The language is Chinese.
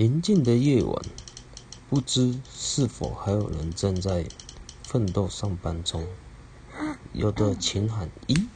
宁静的夜晚不知是否还有人正在奋斗上班中。有的请喊一